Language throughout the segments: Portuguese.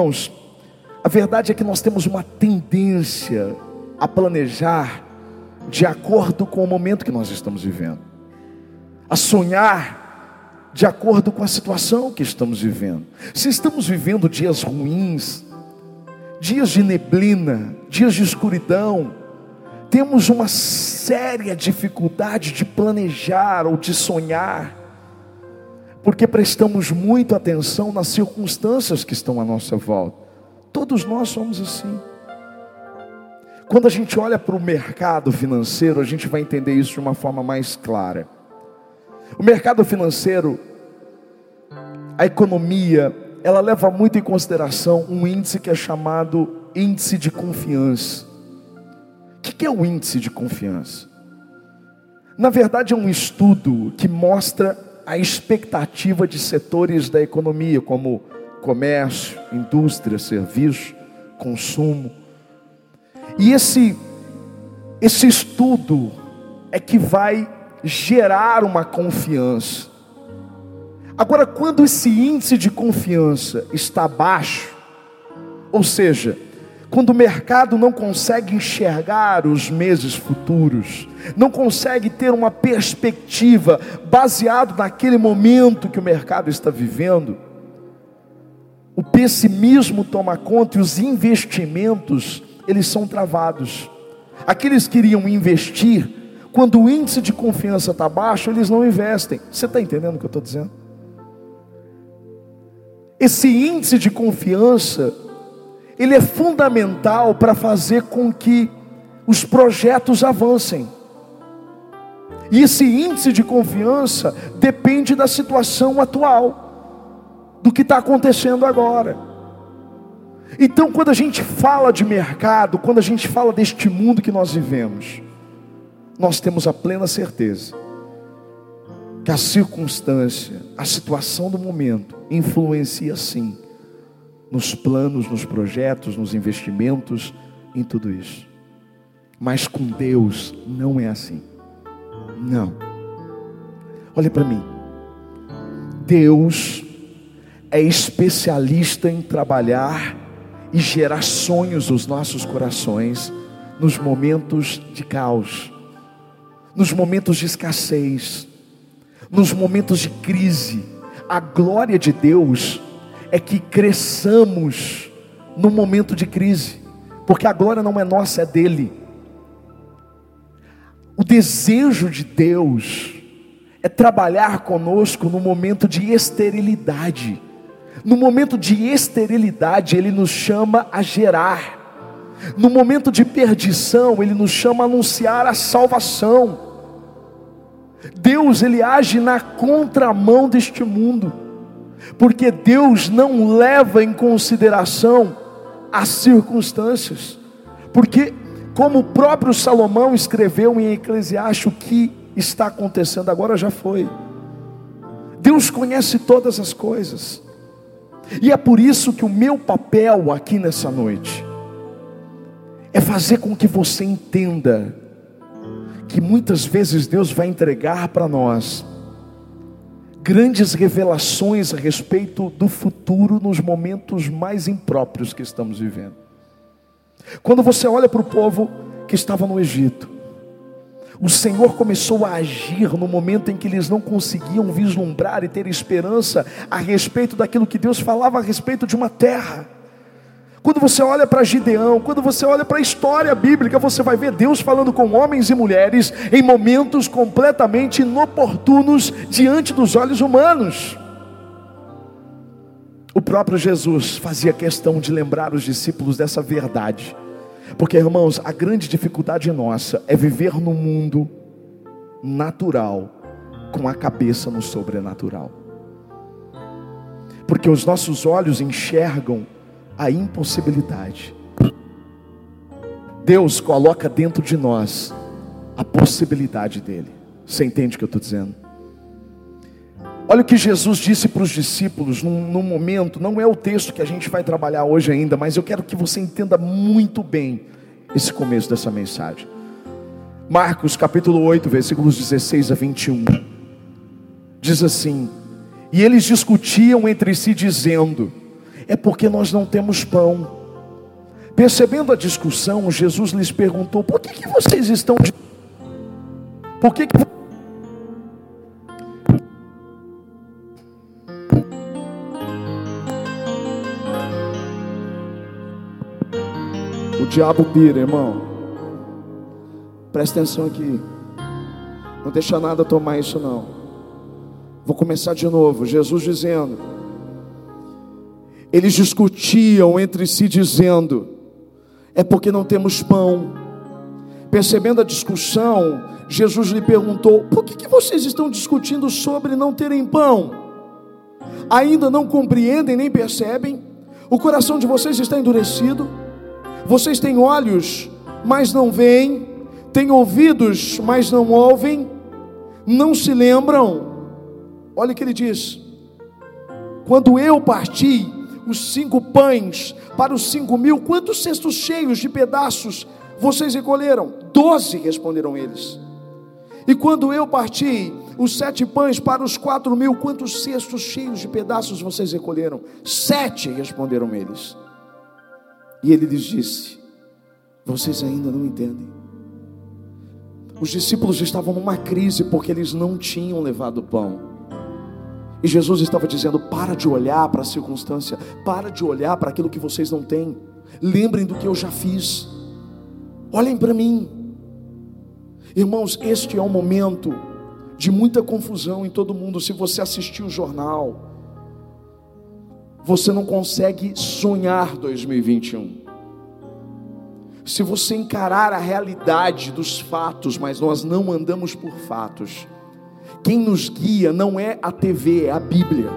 Irmãos, a verdade é que nós temos uma tendência a planejar de acordo com o momento que nós estamos vivendo, a sonhar de acordo com a situação que estamos vivendo. Se estamos vivendo dias ruins, dias de neblina, dias de escuridão, temos uma séria dificuldade de planejar ou de sonhar, porque prestamos muito atenção nas circunstâncias que estão à nossa volta. Todos nós somos assim. Quando a gente olha para o mercado financeiro, a gente vai entender isso de uma forma mais clara. O mercado financeiro, a economia, ela leva muito em consideração um índice que é chamado índice de confiança. O que é o índice de confiança? Na verdade, é um estudo que mostra a expectativa de setores da economia, como comércio, indústria, serviço, consumo. E esse, esse estudo é que vai gerar uma confiança. Agora, quando esse índice de confiança está baixo, ou seja, quando o mercado não consegue enxergar os meses futuros, não consegue ter uma perspectiva baseado naquele momento que o mercado está vivendo, o pessimismo toma conta e os investimentos, eles são travados. Aqueles que iriam investir, quando o índice de confiança está baixo, eles não investem. Você está entendendo o que eu estou dizendo? Esse índice de confiança ele é fundamental para fazer com que os projetos avancem. E esse índice de confiança depende da situação atual, do que está acontecendo agora. Então, quando a gente fala de mercado, quando a gente fala deste mundo que nós vivemos, nós temos a plena certeza que a circunstância, a situação do momento, influencia sim nos planos, nos projetos, nos investimentos, em tudo isso. Mas com Deus não é assim. Não. Olhe para mim. Deus é especialista em trabalhar e gerar sonhos nos nossos corações nos momentos de caos, nos momentos de escassez, nos momentos de crise. A glória de Deus é que cresçamos no momento de crise, porque a glória não é nossa, é dele. O desejo de Deus é trabalhar conosco no momento de esterilidade. No momento de esterilidade, Ele nos chama a gerar. No momento de perdição, Ele nos chama a anunciar a salvação. Deus, Ele age na contramão deste mundo porque Deus não leva em consideração as circunstâncias, porque, como o próprio Salomão escreveu em Eclesiastes, o que está acontecendo agora já foi. Deus conhece todas as coisas, e é por isso que o meu papel aqui nessa noite é fazer com que você entenda que muitas vezes Deus vai entregar para nós grandes revelações a respeito do futuro nos momentos mais impróprios que estamos vivendo. Quando você olha para o povo que estava no Egito, o Senhor começou a agir no momento em que eles não conseguiam vislumbrar e ter esperança a respeito daquilo que Deus falava a respeito de uma terra. Quando você olha para Gideão, quando você olha para a história bíblica, você vai ver Deus falando com homens e mulheres em momentos completamente inoportunos diante dos olhos humanos. O próprio Jesus fazia questão de lembrar os discípulos dessa verdade, porque irmãos, a grande dificuldade nossa é viver no mundo natural com a cabeça no sobrenatural, porque os nossos olhos enxergam a impossibilidade. Deus coloca dentro de nós a possibilidade dele. Você entende o que eu estou dizendo? Olha o que Jesus disse para os discípulos num, num, momento, não é o texto que a gente vai trabalhar hoje ainda, mas eu quero que você entenda muito bem esse começo dessa mensagem. Marcos capítulo 8, versículos 16 a 21. Diz assim: E eles discutiam entre si, dizendo: é porque nós não temos pão. Percebendo a discussão, Jesus lhes perguntou: por que, que vocês estão. Por que, que O diabo pira, irmão. Presta atenção aqui. Não deixa nada tomar isso não. Vou começar de novo. Jesus dizendo: Eles discutiam entre si dizendo: É porque não temos pão. Percebendo a discussão, Jesus lhe perguntou: Por que, que vocês estão discutindo sobre não terem pão? Ainda não compreendem nem percebem? O coração de vocês está endurecido? Vocês têm olhos, mas não veem? têm ouvidos, mas não ouvem, não se lembram. Olha o que ele diz: quando eu parti os cinco pães para os cinco mil, quantos cestos cheios de pedaços vocês recolheram? Doze, responderam eles. E quando eu parti os sete pães para os quatro mil, quantos cestos cheios de pedaços vocês recolheram? Sete, responderam eles. E ele lhes disse: Vocês ainda não entendem. Os discípulos estavam numa crise porque eles não tinham levado pão. E Jesus estava dizendo: para de olhar para a circunstância, para de olhar para aquilo que vocês não têm. Lembrem do que eu já fiz. Olhem para mim. Irmãos, este é um momento de muita confusão em todo mundo. Se você assistir o jornal, você não consegue sonhar 2021 se você encarar a realidade dos fatos, mas nós não andamos por fatos, quem nos guia não é a TV, é a Bíblia.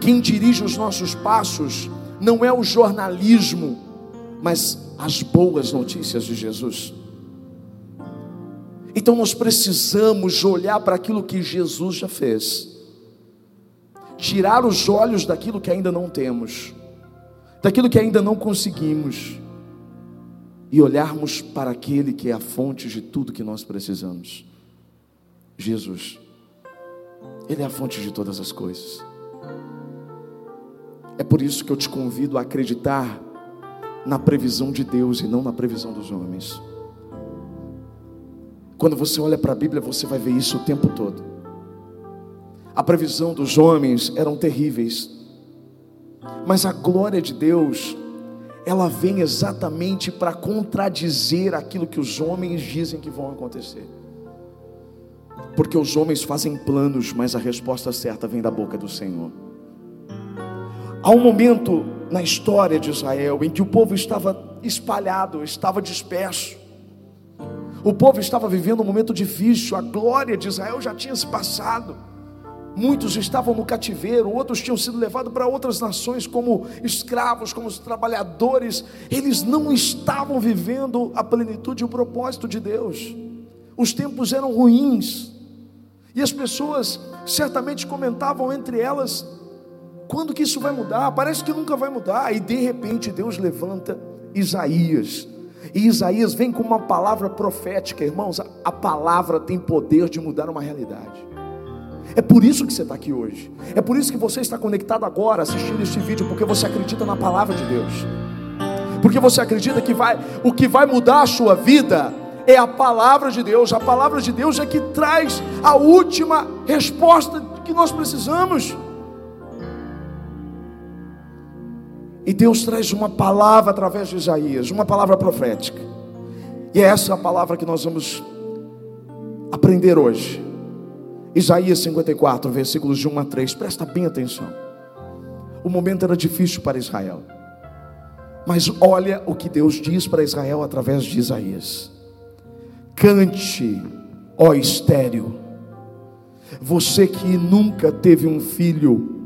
Quem dirige os nossos passos não é o jornalismo, mas as boas notícias de Jesus. Então nós precisamos olhar para aquilo que Jesus já fez, tirar os olhos daquilo que ainda não temos, daquilo que ainda não conseguimos e olharmos para aquele que é a fonte de tudo que nós precisamos. Jesus. Ele é a fonte de todas as coisas. É por isso que eu te convido a acreditar na previsão de Deus e não na previsão dos homens. Quando você olha para a Bíblia, você vai ver isso o tempo todo. A previsão dos homens eram terríveis, mas a glória de Deus ela vem exatamente para contradizer aquilo que os homens dizem que vão acontecer. Porque os homens fazem planos, mas a resposta certa vem da boca do Senhor. Há um momento na história de Israel em que o povo estava espalhado, estava disperso. O povo estava vivendo um momento difícil, a glória de Israel já tinha se passado. Muitos estavam no cativeiro, outros tinham sido levados para outras nações como escravos, como trabalhadores. Eles não estavam vivendo a plenitude e o propósito de Deus. Os tempos eram ruins. E as pessoas certamente comentavam entre elas: quando que isso vai mudar? Parece que nunca vai mudar. E de repente Deus levanta Isaías. E Isaías vem com uma palavra profética, irmãos. A palavra tem poder de mudar uma realidade. É por isso que você está aqui hoje. É por isso que você está conectado agora assistindo este vídeo, porque você acredita na palavra de Deus. Porque você acredita que vai, o que vai mudar a sua vida é a palavra de Deus. A palavra de Deus é que traz a última resposta que nós precisamos. E Deus traz uma palavra através de Isaías, uma palavra profética. E é essa a palavra que nós vamos aprender hoje. Isaías 54, versículos de 1 a 3, presta bem atenção. O momento era difícil para Israel, mas olha o que Deus diz para Israel através de Isaías: Cante, ó estéreo, você que nunca teve um filho,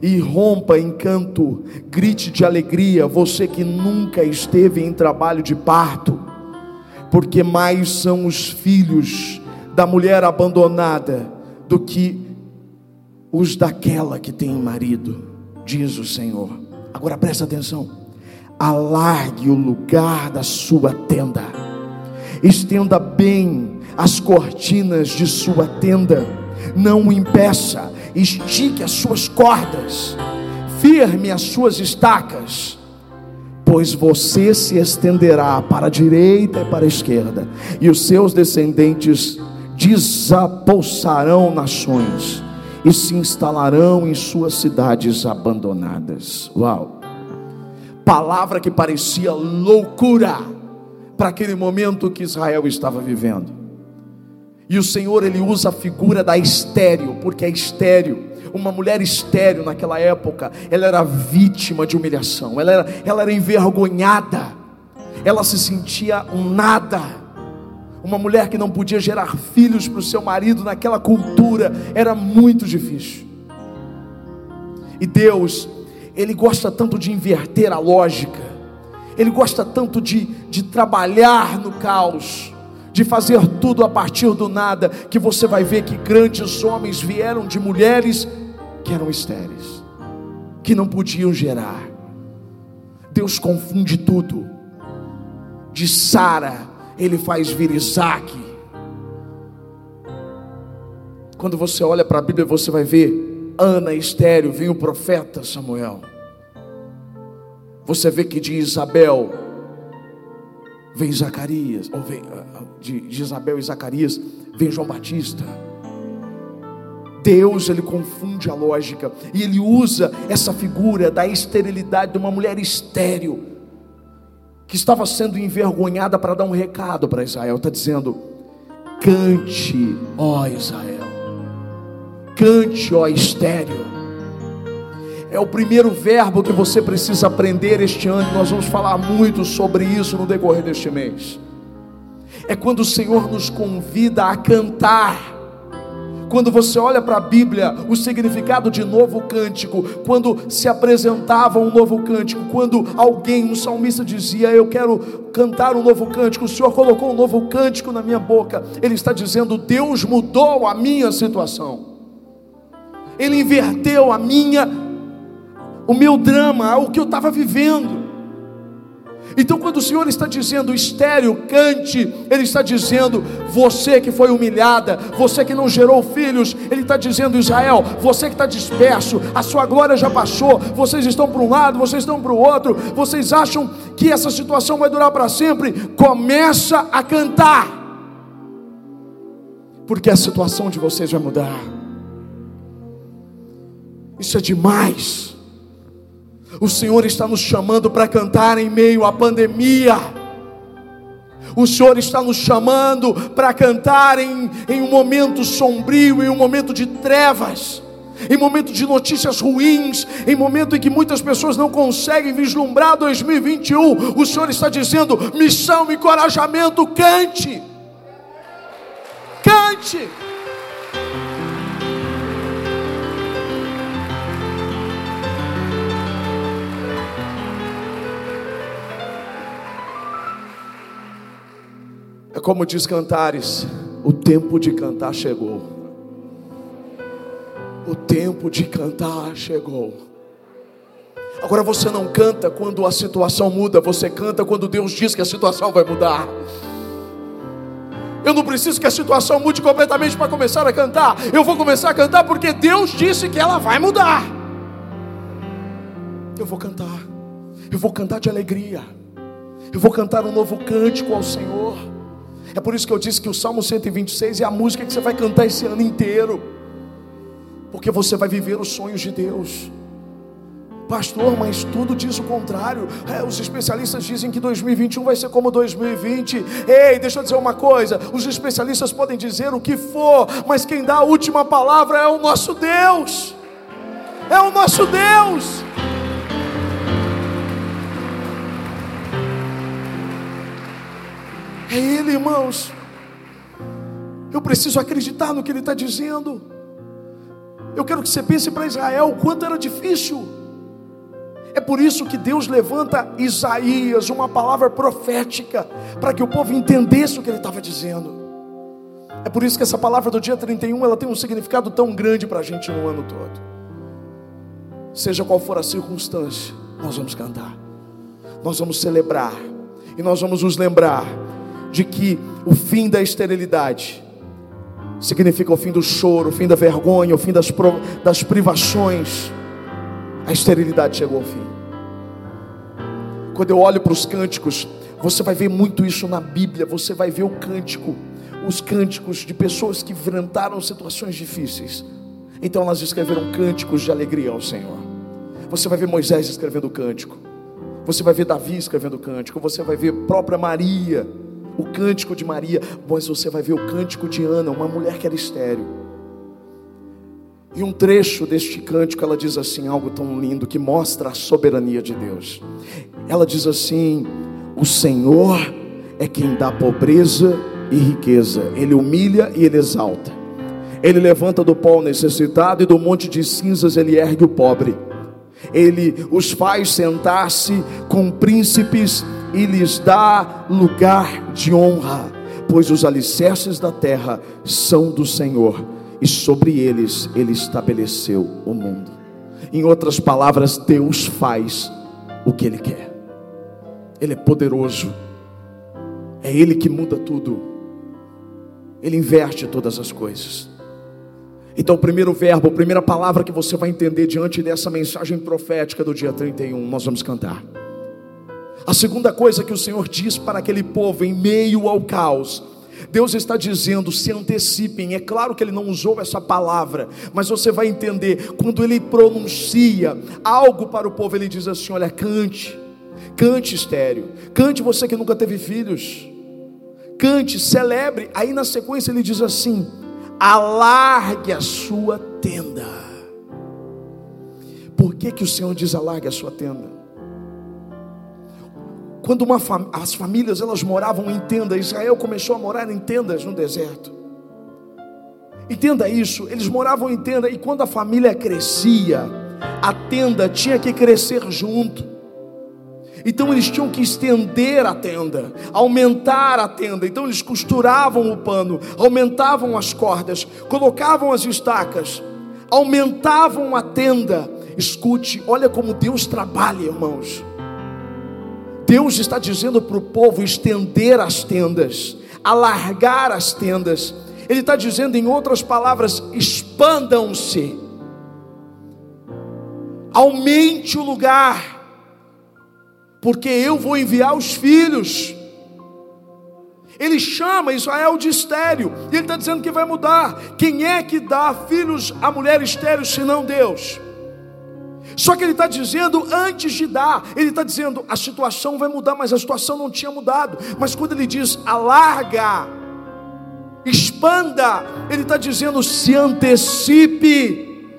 e rompa em canto, grite de alegria, você que nunca esteve em trabalho de parto, porque mais são os filhos da mulher abandonada do que os daquela que tem marido, diz o Senhor. Agora presta atenção. Alargue o lugar da sua tenda. Estenda bem as cortinas de sua tenda. Não o impeça. Estique as suas cordas. firme as suas estacas, pois você se estenderá para a direita e para a esquerda, e os seus descendentes desapossarão nações e se instalarão em suas cidades abandonadas. Uau! Palavra que parecia loucura para aquele momento que Israel estava vivendo. E o Senhor ele usa a figura da estéreo, porque é estéreo. Uma mulher estéreo naquela época, ela era vítima de humilhação, ela era, ela era envergonhada, ela se sentia um nada. Uma mulher que não podia gerar filhos para o seu marido naquela cultura era muito difícil. E Deus, Ele gosta tanto de inverter a lógica, Ele gosta tanto de, de trabalhar no caos, de fazer tudo a partir do nada, que você vai ver que grandes homens vieram de mulheres que eram estéreis, que não podiam gerar. Deus confunde tudo. De Sara, ele faz vir Isaac. Quando você olha para a Bíblia, você vai ver Ana estéreo, vem o profeta Samuel. Você vê que de Isabel vem Zacarias, ou vem, ah, ah, de, de Isabel e Zacarias, vem João Batista. Deus ele confunde a lógica e ele usa essa figura da esterilidade de uma mulher estéril que estava sendo envergonhada para dar um recado para Israel. Está dizendo: cante, ó Israel, cante, ó estéreo. É o primeiro verbo que você precisa aprender este ano. Nós vamos falar muito sobre isso no decorrer deste mês. É quando o Senhor nos convida a cantar quando você olha para a Bíblia, o significado de novo cântico, quando se apresentava um novo cântico, quando alguém, um salmista dizia, Eu quero cantar um novo cântico, o Senhor colocou um novo cântico na minha boca, Ele está dizendo, Deus mudou a minha situação, Ele inverteu a minha, o meu drama, o que eu estava vivendo. Então, quando o Senhor está dizendo estéreo, cante, Ele está dizendo você que foi humilhada, você que não gerou filhos, Ele está dizendo Israel, você que está disperso, a sua glória já passou, vocês estão para um lado, vocês estão para o outro, vocês acham que essa situação vai durar para sempre? Começa a cantar, porque a situação de vocês vai mudar. Isso é demais. O Senhor está nos chamando para cantar em meio à pandemia. O Senhor está nos chamando para cantar em, em um momento sombrio, em um momento de trevas, em momento de notícias ruins, em momento em que muitas pessoas não conseguem vislumbrar 2021. O Senhor está dizendo: missão, encorajamento, cante, cante. Como diz Cantares: o tempo de cantar chegou. O tempo de cantar chegou. Agora você não canta quando a situação muda, você canta quando Deus diz que a situação vai mudar. Eu não preciso que a situação mude completamente para começar a cantar. Eu vou começar a cantar porque Deus disse que ela vai mudar. Eu vou cantar. Eu vou cantar de alegria. Eu vou cantar um novo cântico ao Senhor. É por isso que eu disse que o Salmo 126 é a música que você vai cantar esse ano inteiro, porque você vai viver os sonhos de Deus. Pastor, mas tudo diz o contrário. É, os especialistas dizem que 2021 vai ser como 2020. Ei, deixa eu dizer uma coisa: os especialistas podem dizer o que for, mas quem dá a última palavra é o nosso Deus. É o nosso Deus. É Ele, irmãos. Eu preciso acreditar no que Ele está dizendo. Eu quero que você pense para Israel o quanto era difícil. É por isso que Deus levanta Isaías, uma palavra profética, para que o povo entendesse o que ele estava dizendo. É por isso que essa palavra do dia 31 ela tem um significado tão grande para a gente no ano todo. Seja qual for a circunstância, nós vamos cantar, nós vamos celebrar e nós vamos nos lembrar de que o fim da esterilidade significa o fim do choro, o fim da vergonha, o fim das, das privações. A esterilidade chegou ao fim. Quando eu olho para os cânticos, você vai ver muito isso na Bíblia. Você vai ver o cântico, os cânticos de pessoas que enfrentaram situações difíceis. Então elas escreveram cânticos de alegria ao Senhor. Você vai ver Moisés escrevendo cântico. Você vai ver Davi escrevendo cântico. Você vai ver própria Maria, o cântico de Maria. Mas você vai ver o cântico de Ana, uma mulher que era estéreo. E um trecho deste cântico, ela diz assim, algo tão lindo que mostra a soberania de Deus. Ela diz assim: O Senhor é quem dá pobreza e riqueza, Ele humilha e Ele exalta. Ele levanta do pó o necessitado e do monte de cinzas Ele ergue o pobre. Ele os faz sentar-se com príncipes e lhes dá lugar de honra, pois os alicerces da terra são do Senhor e sobre eles ele estabeleceu o mundo. Em outras palavras, Deus faz o que ele quer. Ele é poderoso. É ele que muda tudo. Ele inverte todas as coisas. Então, o primeiro verbo, a primeira palavra que você vai entender diante dessa mensagem profética do dia 31, nós vamos cantar. A segunda coisa que o Senhor diz para aquele povo em meio ao caos, Deus está dizendo: se antecipem. É claro que ele não usou essa palavra, mas você vai entender. Quando ele pronuncia algo para o povo, ele diz assim: olha, cante, cante estéreo, cante você que nunca teve filhos, cante, celebre. Aí na sequência ele diz assim: alargue a sua tenda. Por que, que o Senhor diz alargue a sua tenda? Quando fam as famílias elas moravam em tendas, Israel começou a morar em tendas no deserto. Entenda isso, eles moravam em tenda e quando a família crescia, a tenda tinha que crescer junto. Então eles tinham que estender a tenda, aumentar a tenda. Então eles costuravam o pano, aumentavam as cordas, colocavam as estacas, aumentavam a tenda. Escute, olha como Deus trabalha, irmãos. Deus está dizendo para o povo estender as tendas, alargar as tendas. Ele está dizendo, em outras palavras, expandam-se, aumente o lugar, porque eu vou enviar os filhos. Ele chama Israel de estéreo, e ele está dizendo que vai mudar. Quem é que dá filhos a mulher estéreo senão Deus? Só que ele está dizendo antes de dar, ele está dizendo a situação vai mudar, mas a situação não tinha mudado. Mas quando ele diz alarga, expanda, ele está dizendo se antecipe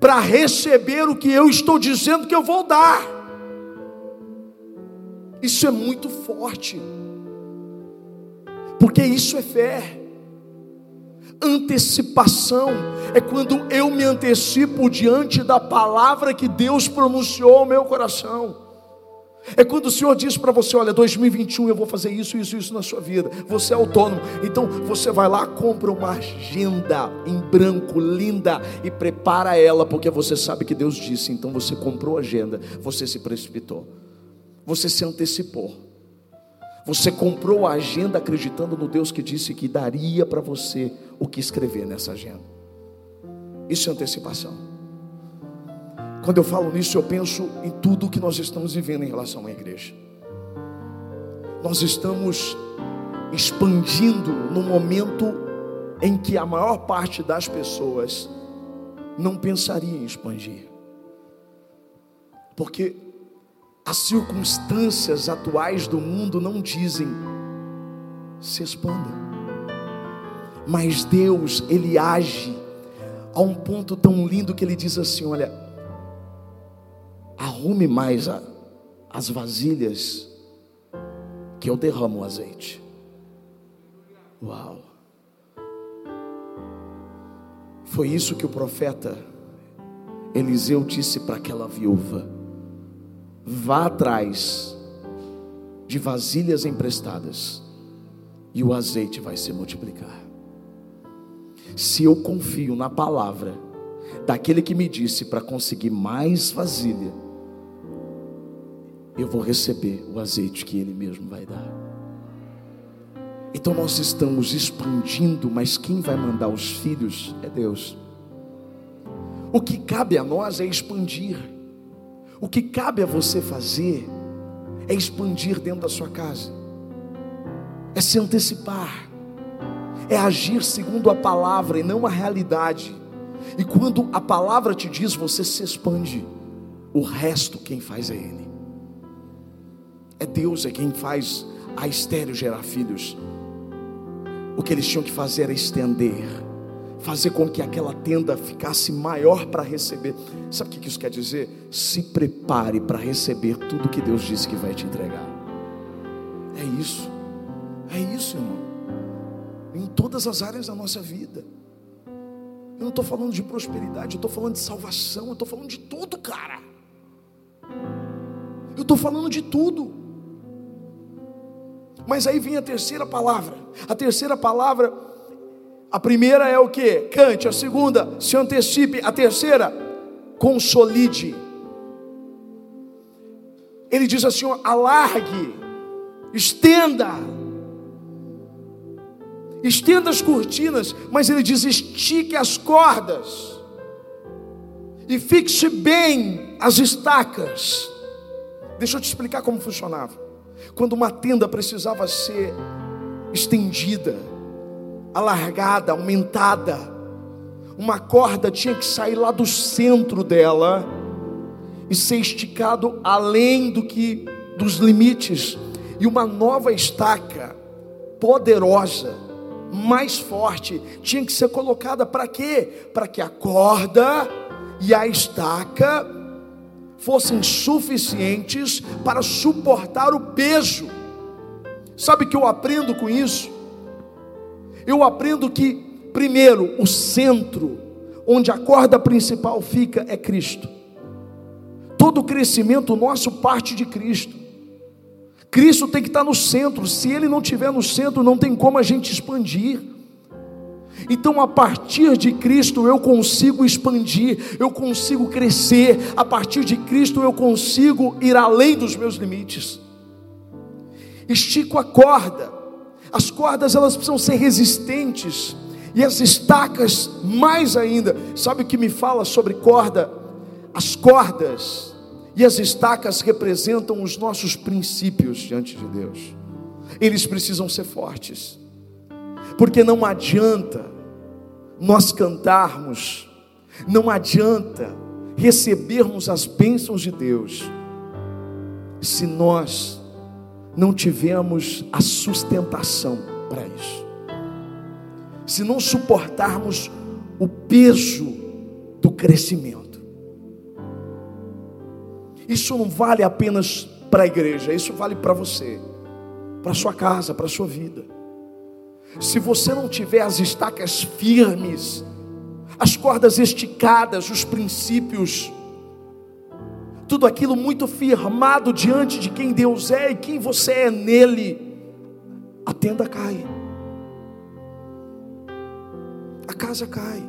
para receber o que eu estou dizendo que eu vou dar. Isso é muito forte, porque isso é fé antecipação é quando eu me antecipo diante da palavra que Deus pronunciou ao meu coração. É quando o Senhor diz para você: Olha, 2021 eu vou fazer isso, isso, isso na sua vida. Você é autônomo, então você vai lá, compra uma agenda em branco, linda, e prepara ela, porque você sabe que Deus disse. Então você comprou a agenda, você se precipitou, você se antecipou. Você comprou a agenda acreditando no Deus que disse que daria para você o que escrever nessa agenda. Isso é antecipação. Quando eu falo nisso, eu penso em tudo que nós estamos vivendo em relação à igreja. Nós estamos expandindo no momento em que a maior parte das pessoas não pensaria em expandir. Porque as circunstâncias atuais do mundo não dizem se expanda. Mas Deus, ele age a um ponto tão lindo que ele diz assim: olha, arrume mais a, as vasilhas que eu derramo o azeite. Uau! Foi isso que o profeta Eliseu disse para aquela viúva vá atrás de vasilhas emprestadas e o azeite vai se multiplicar. Se eu confio na palavra daquele que me disse para conseguir mais vasilha, eu vou receber o azeite que ele mesmo vai dar. Então nós estamos expandindo, mas quem vai mandar os filhos é Deus. O que cabe a nós é expandir. O que cabe a você fazer é expandir dentro da sua casa, é se antecipar, é agir segundo a palavra e não a realidade. E quando a palavra te diz, você se expande. O resto quem faz é Ele. É Deus é quem faz a estéreo gerar filhos. O que eles tinham que fazer era estender, fazer com que aquela tenda ficasse maior para receber. Sabe o que isso quer dizer? Se prepare para receber tudo que Deus disse que vai te entregar. É isso, é isso, irmão. Em todas as áreas da nossa vida. Eu não estou falando de prosperidade, eu estou falando de salvação, eu estou falando de tudo, cara. Eu estou falando de tudo. Mas aí vem a terceira palavra. A terceira palavra, a primeira é o que? Cante. A segunda, se antecipe. A terceira, consolide. Ele diz assim: alargue, estenda, estenda as cortinas, mas ele diz: estique as cordas e fixe bem as estacas. Deixa eu te explicar como funcionava. Quando uma tenda precisava ser estendida, alargada, aumentada, uma corda tinha que sair lá do centro dela e ser esticado além do que dos limites e uma nova estaca poderosa, mais forte, tinha que ser colocada para quê? Para que a corda e a estaca fossem suficientes para suportar o peso. Sabe que eu aprendo com isso? Eu aprendo que, primeiro, o centro, onde a corda principal fica, é Cristo. Todo crescimento nosso parte de Cristo. Cristo tem que estar no centro. Se Ele não estiver no centro, não tem como a gente expandir. Então, a partir de Cristo, eu consigo expandir, eu consigo crescer, a partir de Cristo, eu consigo ir além dos meus limites. Estico a corda, as cordas elas precisam ser resistentes, e as estacas mais ainda. Sabe o que me fala sobre corda? As cordas e as estacas representam os nossos princípios diante de Deus, eles precisam ser fortes porque não adianta nós cantarmos, não adianta recebermos as bênçãos de Deus, se nós não tivermos a sustentação para isso, se não suportarmos o peso do crescimento. Isso não vale apenas para a igreja, isso vale para você, para sua casa, para sua vida. Se você não tiver as estacas firmes, as cordas esticadas, os princípios, tudo aquilo muito firmado diante de quem Deus é e quem você é nele, a tenda cai, a casa cai.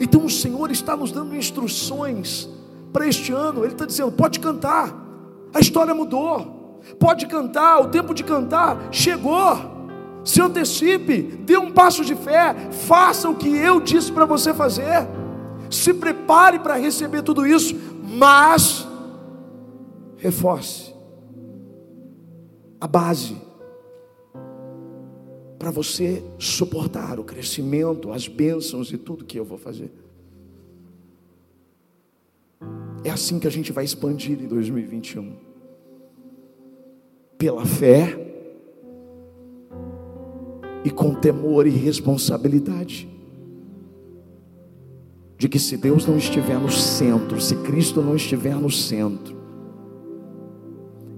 Então o Senhor está nos dando instruções para este ano, Ele está dizendo: pode cantar, a história mudou, pode cantar, o tempo de cantar chegou. Se antecipe, dê um passo de fé, faça o que eu disse para você fazer, se prepare para receber tudo isso, mas reforce a base para você suportar o crescimento, as bênçãos e tudo que eu vou fazer. É assim que a gente vai expandir em 2021. Pela fé e com temor e responsabilidade. De que se Deus não estiver no centro, se Cristo não estiver no centro,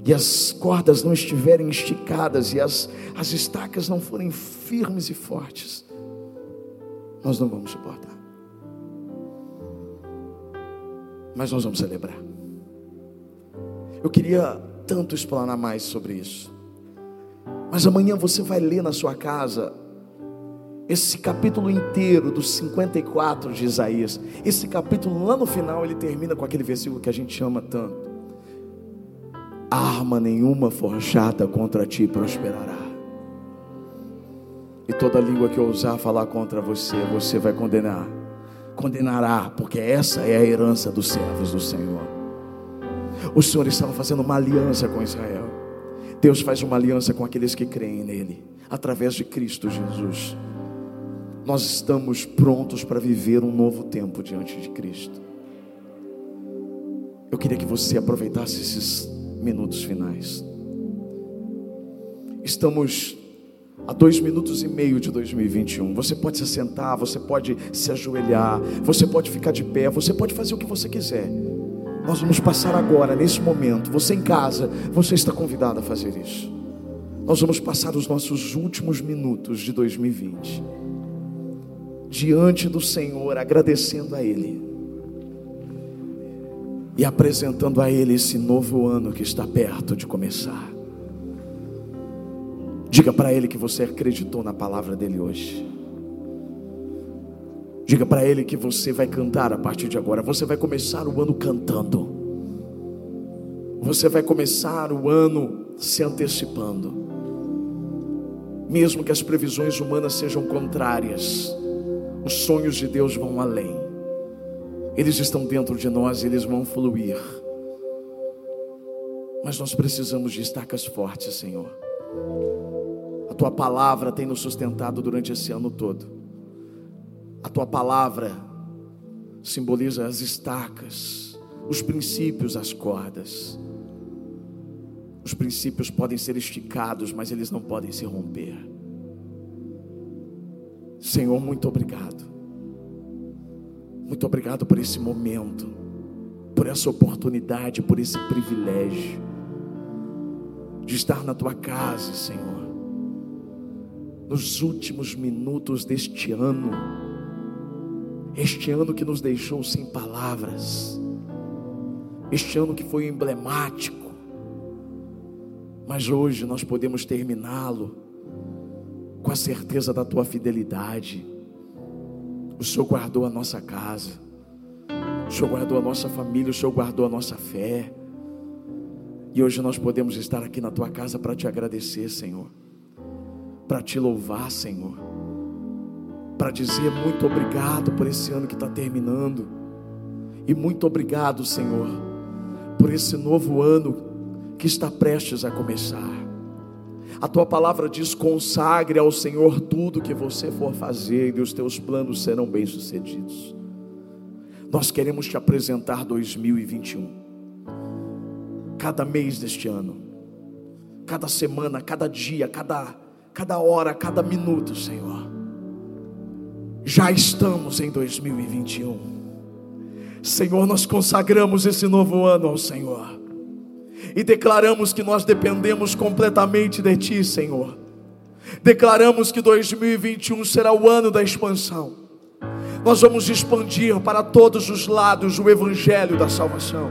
e as cordas não estiverem esticadas, e as, as estacas não forem firmes e fortes, nós não vamos suportar. Mas nós vamos celebrar. Eu queria tanto explanar mais sobre isso. Mas amanhã você vai ler na sua casa esse capítulo inteiro dos 54 de Isaías. Esse capítulo lá no final ele termina com aquele versículo que a gente chama tanto. Arma nenhuma forjada contra ti prosperará. E toda língua que ousar falar contra você, você vai condenar condenará, porque essa é a herança dos servos do Senhor. O Senhor estava fazendo uma aliança com Israel. Deus faz uma aliança com aqueles que creem nele, através de Cristo Jesus. Nós estamos prontos para viver um novo tempo diante de Cristo. Eu queria que você aproveitasse esses minutos finais. Estamos a dois minutos e meio de 2021. Você pode se sentar, você pode se ajoelhar, você pode ficar de pé, você pode fazer o que você quiser. Nós vamos passar agora, nesse momento. Você em casa, você está convidado a fazer isso. Nós vamos passar os nossos últimos minutos de 2020 diante do Senhor, agradecendo a Ele e apresentando a Ele esse novo ano que está perto de começar. Diga para Ele que você acreditou na palavra dele hoje. Diga para Ele que você vai cantar a partir de agora. Você vai começar o ano cantando. Você vai começar o ano se antecipando. Mesmo que as previsões humanas sejam contrárias, os sonhos de Deus vão além. Eles estão dentro de nós, eles vão fluir. Mas nós precisamos de estacas fortes, Senhor. A tua palavra tem nos sustentado durante esse ano todo. A tua palavra simboliza as estacas, os princípios, as cordas. Os princípios podem ser esticados, mas eles não podem se romper. Senhor, muito obrigado. Muito obrigado por esse momento, por essa oportunidade, por esse privilégio de estar na tua casa, Senhor nos últimos minutos deste ano, este ano que nos deixou sem palavras, este ano que foi emblemático, mas hoje nós podemos terminá-lo com a certeza da tua fidelidade. O Senhor guardou a nossa casa, o Senhor guardou a nossa família, o Senhor guardou a nossa fé. E hoje nós podemos estar aqui na tua casa para te agradecer, Senhor para te louvar, Senhor, para dizer muito obrigado por esse ano que está terminando, e muito obrigado, Senhor, por esse novo ano que está prestes a começar. A tua palavra diz: consagre ao Senhor tudo que você for fazer, e os teus planos serão bem-sucedidos. Nós queremos te apresentar 2021, cada mês deste ano, cada semana, cada dia, cada cada hora, cada minuto, Senhor. Já estamos em 2021. Senhor, nós consagramos esse novo ano ao Senhor. E declaramos que nós dependemos completamente de Ti, Senhor. Declaramos que 2021 será o ano da expansão. Nós vamos expandir para todos os lados o Evangelho da salvação.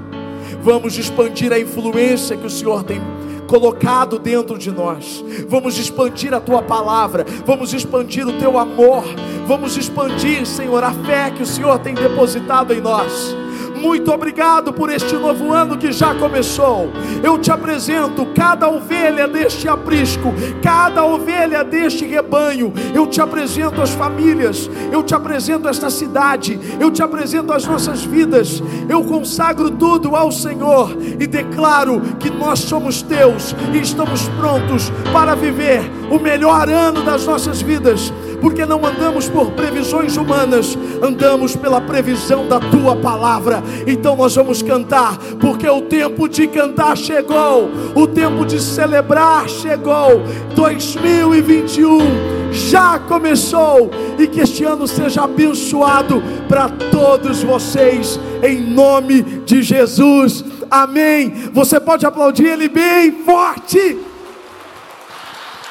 Vamos expandir a influência que o Senhor tem colocado dentro de nós. Vamos expandir a tua palavra, vamos expandir o teu amor, vamos expandir, Senhor, a fé que o Senhor tem depositado em nós. Muito obrigado por este novo ano que já começou. Eu te apresento cada ovelha deste aprisco, cada ovelha deste rebanho. Eu te apresento as famílias, eu te apresento esta cidade, eu te apresento as nossas vidas. Eu consagro tudo ao Senhor e declaro que nós somos teus e estamos prontos para viver o melhor ano das nossas vidas porque não andamos por previsões humanas, andamos pela previsão da tua palavra. Então nós vamos cantar, porque o tempo de cantar chegou, o tempo de celebrar chegou. 2021 já começou e que este ano seja abençoado para todos vocês, em nome de Jesus. Amém. Você pode aplaudir ele bem forte.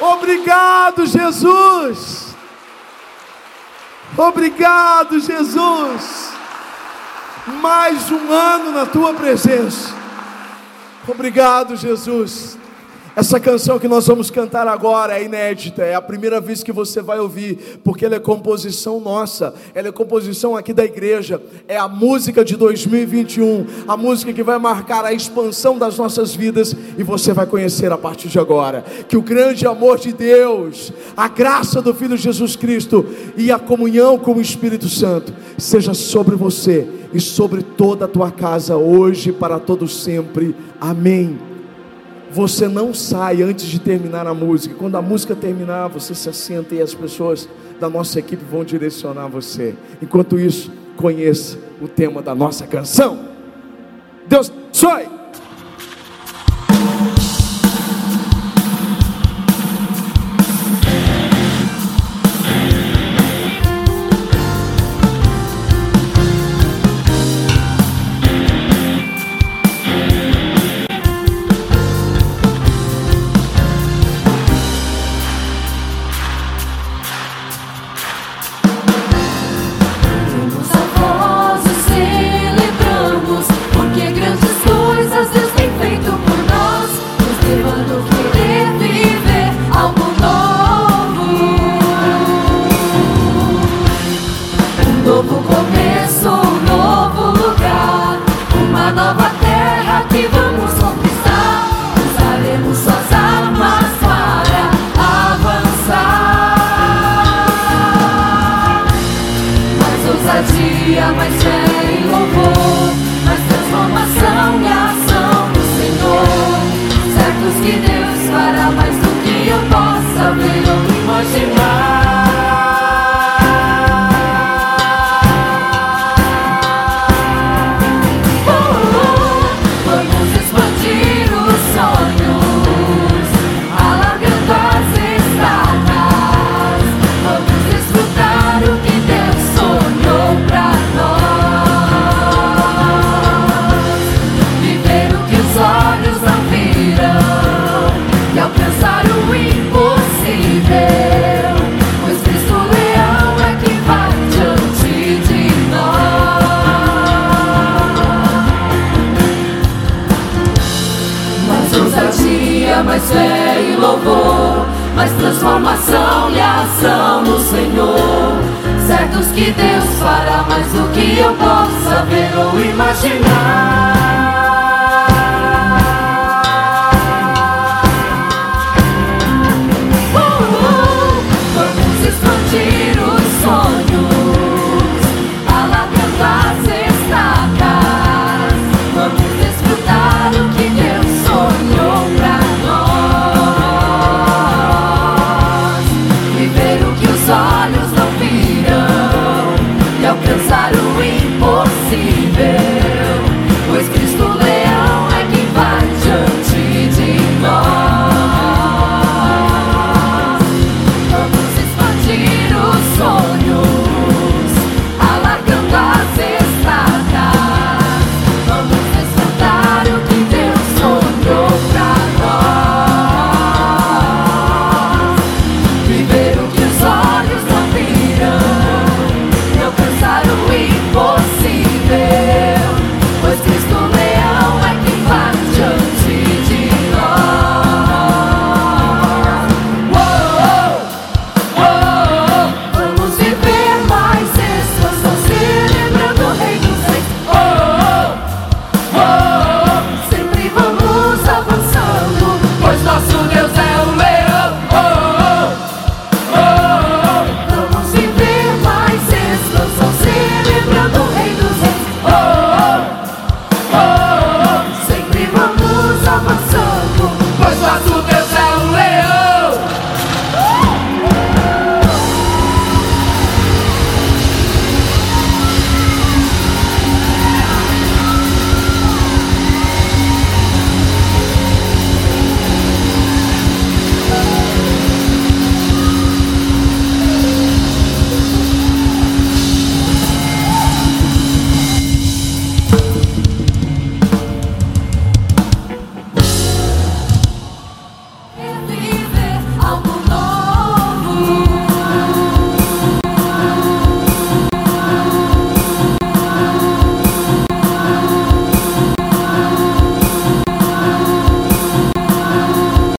Obrigado, Jesus. Obrigado, Jesus. Mais um ano na tua presença. Obrigado, Jesus. Essa canção que nós vamos cantar agora é inédita, é a primeira vez que você vai ouvir, porque ela é composição nossa, ela é composição aqui da igreja, é a música de 2021, a música que vai marcar a expansão das nossas vidas e você vai conhecer a partir de agora. Que o grande amor de Deus, a graça do Filho Jesus Cristo e a comunhão com o Espírito Santo seja sobre você e sobre toda a tua casa hoje para todos sempre. Amém você não sai antes de terminar a música. Quando a música terminar, você se assenta e as pessoas da nossa equipe vão direcionar você. Enquanto isso, conheça o tema da nossa canção. Deus Sabrina, we march in